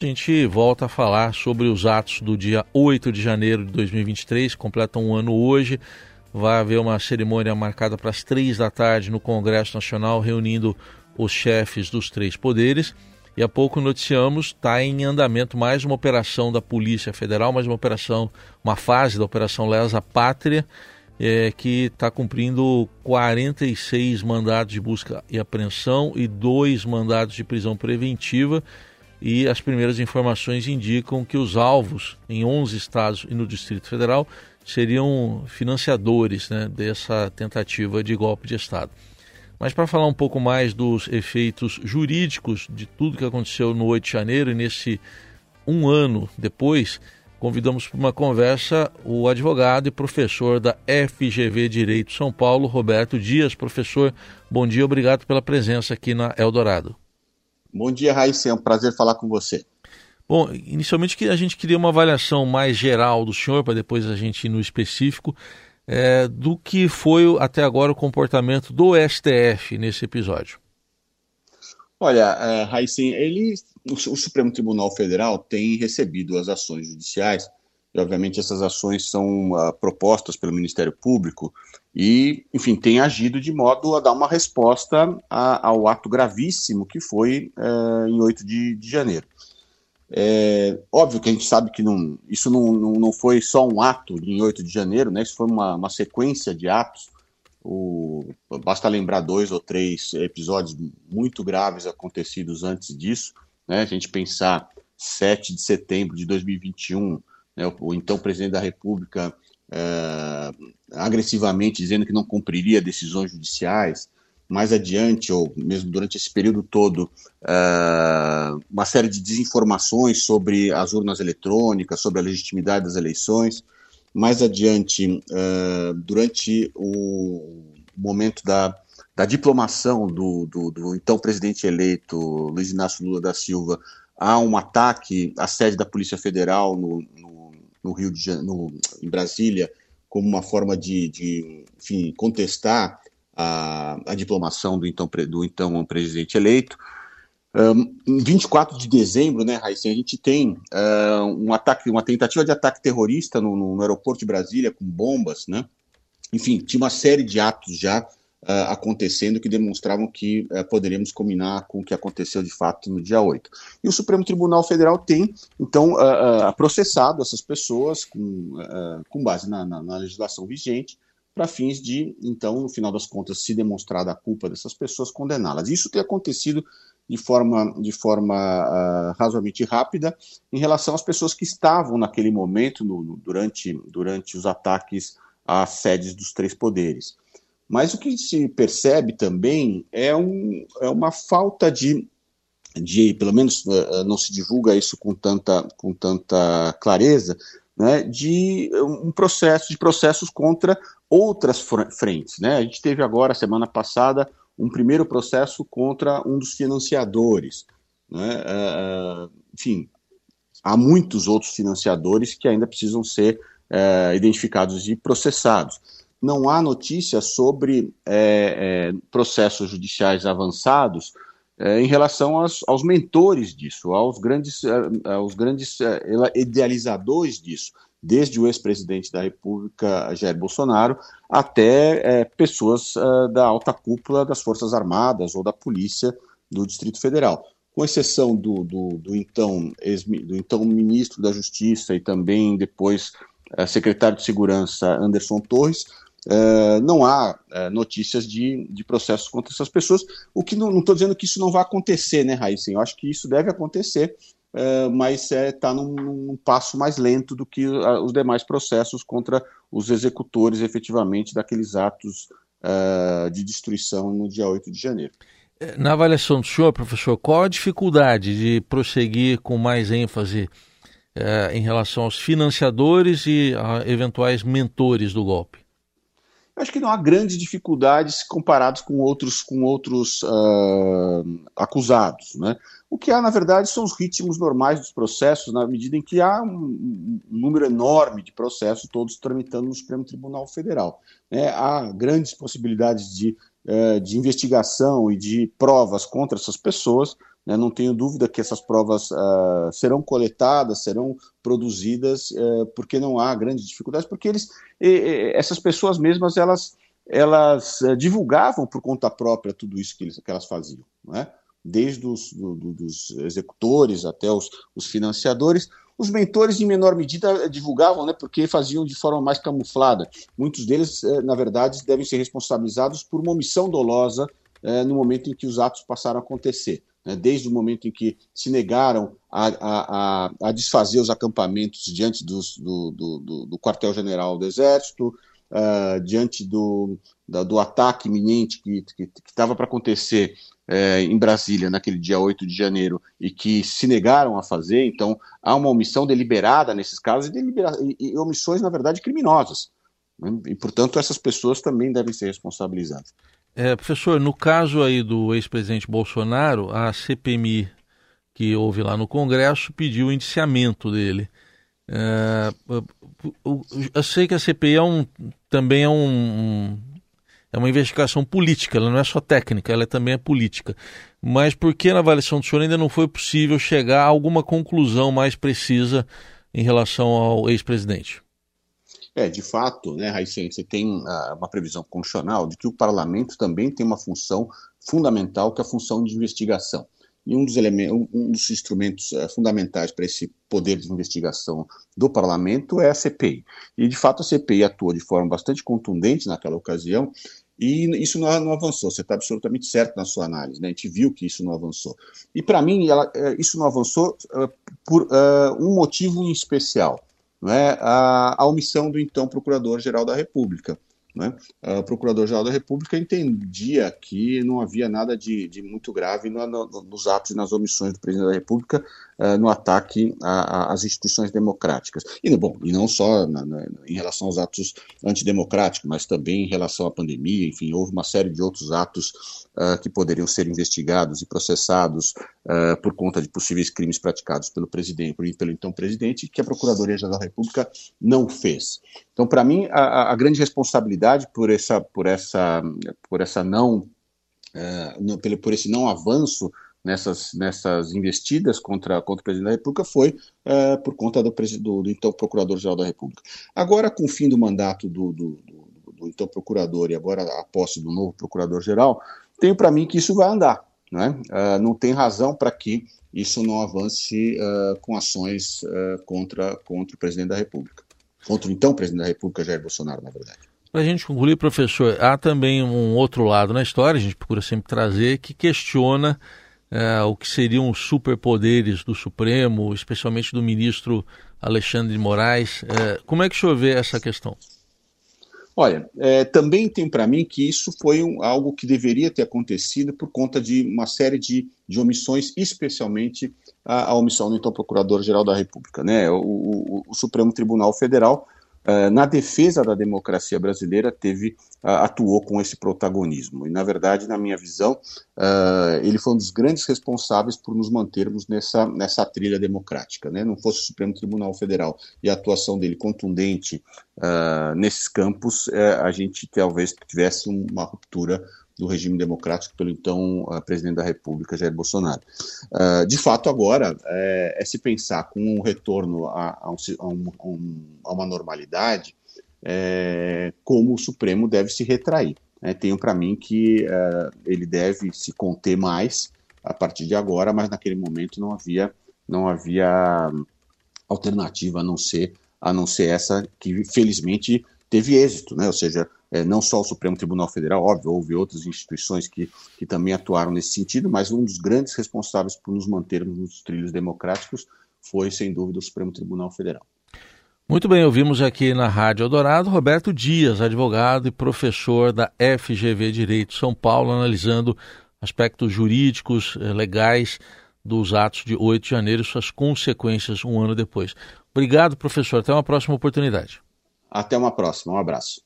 A gente volta a falar sobre os atos do dia 8 de janeiro de 2023, completa um ano hoje. Vai haver uma cerimônia marcada para as três da tarde no Congresso Nacional, reunindo os chefes dos três poderes. E há pouco noticiamos, está em andamento mais uma operação da Polícia Federal, mais uma operação, uma fase da Operação Lesa Pátria, é, que está cumprindo 46 mandados de busca e apreensão e dois mandados de prisão preventiva e as primeiras informações indicam que os alvos em 11 estados e no Distrito Federal seriam financiadores né, dessa tentativa de golpe de Estado. Mas para falar um pouco mais dos efeitos jurídicos de tudo que aconteceu no 8 de janeiro e nesse um ano depois, convidamos para uma conversa o advogado e professor da FGV Direito São Paulo, Roberto Dias. Professor, bom dia, obrigado pela presença aqui na Eldorado. Bom dia, Raíssa. É um prazer falar com você. Bom, inicialmente a gente queria uma avaliação mais geral do senhor, para depois a gente ir no específico, é, do que foi até agora o comportamento do STF nesse episódio. Olha, é, Raíssa, ele, o, o Supremo Tribunal Federal tem recebido as ações judiciais obviamente, essas ações são uh, propostas pelo Ministério Público e, enfim, tem agido de modo a dar uma resposta a, ao ato gravíssimo que foi uh, em 8 de, de janeiro. É, óbvio que a gente sabe que não, isso não, não, não, foi só um ato em 8 de janeiro, né? isso foi uma, uma sequência de atos. O, basta lembrar dois ou três episódios muito graves acontecidos antes disso. Né? A gente pensar 7 de setembro de 2021, né, o, o, então presidente da República é, agressivamente dizendo que não cumpriria decisões judiciais. Mais adiante, ou mesmo durante esse período todo, é, uma série de desinformações sobre as urnas eletrônicas, sobre a legitimidade das eleições. Mais adiante, é, durante o momento da, da diplomação do, do, do, então presidente eleito Luiz Inácio Lula da Silva, há um ataque à sede da Polícia Federal no, no no Rio de Janeiro, em Brasília, como uma forma de, de enfim, contestar a, a diplomação do então, do então presidente eleito. Um, em 24 de dezembro, né, Raíssa, a gente tem uh, um ataque, uma tentativa de ataque terrorista no, no, aeroporto de Brasília com bombas, né? Enfim, tinha uma série de atos já uh, acontecendo que demonstravam que uh, poderíamos combinar com o que aconteceu de fato no dia 8. E o Supremo Tribunal Federal tem, então, uh, processado essas pessoas com, com base na, na, na legislação vigente para fins de, então, no final das contas, se demonstrada a culpa dessas pessoas, condená-las. Isso tem acontecido de forma, de forma uh, razoavelmente rápida em relação às pessoas que estavam naquele momento, no, no, durante, durante os ataques às sedes dos três poderes. Mas o que se percebe também é, um, é uma falta de, de, pelo menos uh, não se divulga isso com tanta, com tanta clareza, né, de um processo de processos contra outras frentes. Né? A gente teve agora, semana passada, um primeiro processo contra um dos financiadores. Né? Uh, enfim, há muitos outros financiadores que ainda precisam ser uh, identificados e processados não há notícias sobre é, é, processos judiciais avançados é, em relação aos, aos, mentores disso, aos grandes, é, aos grandes é, idealizadores disso, desde o ex-presidente da República, Jair Bolsonaro, até é, pessoas da alta cúpula das Forças Armadas ou da Polícia do Distrito Federal. Com exceção do, do, do então, do então ministro da Justiça e também depois secretário de Segurança Anderson Torres, Uh, não há uh, notícias de, de processos contra essas pessoas, o que não estou dizendo que isso não vai acontecer, né, Raíssa? Eu acho que isso deve acontecer, uh, mas está é, num, num, passo mais lento do que os demais processos contra os executores, efetivamente, daqueles atos de destruição no dia 8 de janeiro. Na avaliação do senhor, professor, qual a dificuldade de prosseguir com mais ênfase em relação aos financiadores e a eventuais mentores do golpe? Acho que não há grandes dificuldades comparados com outros, com outros uh, acusados. Né? O que há, na verdade, são os ritmos normais dos processos, na medida em que há um, um número enorme de processos, todos tramitando no Supremo Tribunal Federal. Né? Há grandes possibilidades de, uh, de investigação e de provas contra essas pessoas, Né? Não tenho dúvida que essas provas uh, serão coletadas, serão produzidas, uh, porque não há grandes dificuldades, porque eles, e, e, essas pessoas mesmas, elas, elas uh, divulgavam por conta própria tudo isso que, eles, que elas faziam, né? desde os do, do, dos executores até os, os financiadores. Os mentores, em menor medida, divulgavam, né, porque faziam de forma mais camuflada. Muitos deles, eh, na verdade, devem ser responsabilizados por uma omissão dolosa eh, no momento em que os atos passaram a acontecer né, desde o momento em que se negaram a, a, a desfazer os acampamentos diante dos, do, do, do quartel-general do Exército, uh, diante do, da, do ataque iminente que estava para acontecer uh, em Brasília naquele dia 8 de janeiro e que se negaram a fazer. Então, há uma omissão deliberada nesses casos e, e, e omissões, na verdade, criminosas. Né, e, portanto, essas pessoas também devem ser responsabilizadas. É, professor, no caso aí do ex-presidente Bolsonaro, a CPMI que houve lá no Congresso pediu o indiciamento dele. É, eu sei que a CPI é um, também é, um, é uma investigação política, ela não é só técnica, ela também é política. Mas por que na avaliação do senhor ainda não foi possível chegar a alguma conclusão mais precisa em relação ao ex-presidente? É, de fato, né, Raicen, você tem uh, uma previsão constitucional de que o parlamento também tem uma função fundamental, que é a função de investigação. E um dos, elementos, um dos instrumentos uh, fundamentais para esse poder de investigação do parlamento é a CPI. E, de fato, a CPI atuou de forma bastante contundente naquela ocasião, e isso não, não avançou. Você está absolutamente certo na sua análise. Né? A gente viu que isso não avançou. E, para mim, ela, eh, isso não avançou uh, por um motivo em especial não é, a, a omissão do então Procurador-Geral da República. Né? O Procurador-Geral da República entendia que não havia nada de, de muito grave no, no, nos atos e nas omissões do Presidente da República uh, no ataque às instituições democráticas. E, bom, e não só na, na, em relação aos atos antidemocráticos, mas também em relação à pandemia, enfim, houve uma série de outros atos uh, que poderiam ser investigados e processados uh, por conta de possíveis crimes praticados pelo presidente, pelo então presidente, que a Procuradoria-Geral da República não fez. Então, para mim, a, a, grande responsabilidade por essa, por essa, por essa não, uh, por esse não avanço nessas, nessas investidas contra, contra o presidente da República foi uh, por conta do, do, do então Procurador-Geral da República. Agora, com o fim do mandato do, do, do, então Procurador e agora a posse do novo Procurador-Geral, tenho para mim que isso vai andar. Né? Uh, não tem razão para que isso não avance uh, com ações contra, contra o presidente da República. Contra o então presidente da República, Jair Bolsonaro, na verdade. Para a gente concluir, professor, há também um outro lado na história, a gente procura sempre trazer, que questiona é, o que seriam os superpoderes do Supremo, especialmente do ministro Alexandre de Moraes. É, como é que o senhor vê essa questão? Olha, é, também tem para mim que isso foi um, algo que deveria ter acontecido por conta de uma série de, de omissões, especialmente a, a omissão do então Procurador-Geral da República. Né? O, o, o Supremo Tribunal Federal na defesa da democracia brasileira, teve, atuou com esse protagonismo. E, na verdade, na minha visão, uh, ele foi um dos grandes responsáveis por nos mantermos nessa, nessa trilha democrática. Né? Não fosse o Supremo Tribunal Federal e a atuação dele contundente nesses campos, a gente talvez tivesse uma ruptura do regime democrático pelo então uh, presidente da República, Jair Bolsonaro. Uh, de fato, agora, é, é, se pensar com um retorno a, a, um, a, um, a uma normalidade, é, como o Supremo deve se retrair. É, tenho para mim que uh, ele deve se conter mais a partir de agora, mas naquele momento não havia, não havia alternativa a não ser, a não ser essa que felizmente teve êxito, né? ou seja, é, não só o Supremo Tribunal Federal, óbvio, houve outras instituições que, que também atuaram nesse sentido, mas um dos grandes responsáveis por nos mantermos nos trilhos democráticos foi, sem dúvida, o Supremo Tribunal Federal. Muito bem, ouvimos aqui na Rádio Eldorado Roberto Dias, advogado e professor da FGV Direito São Paulo, analisando aspectos jurídicos, eh, legais dos atos de 8 de janeiro e suas consequências um ano depois. Obrigado, professor. Até uma próxima oportunidade. Até uma próxima. Um abraço.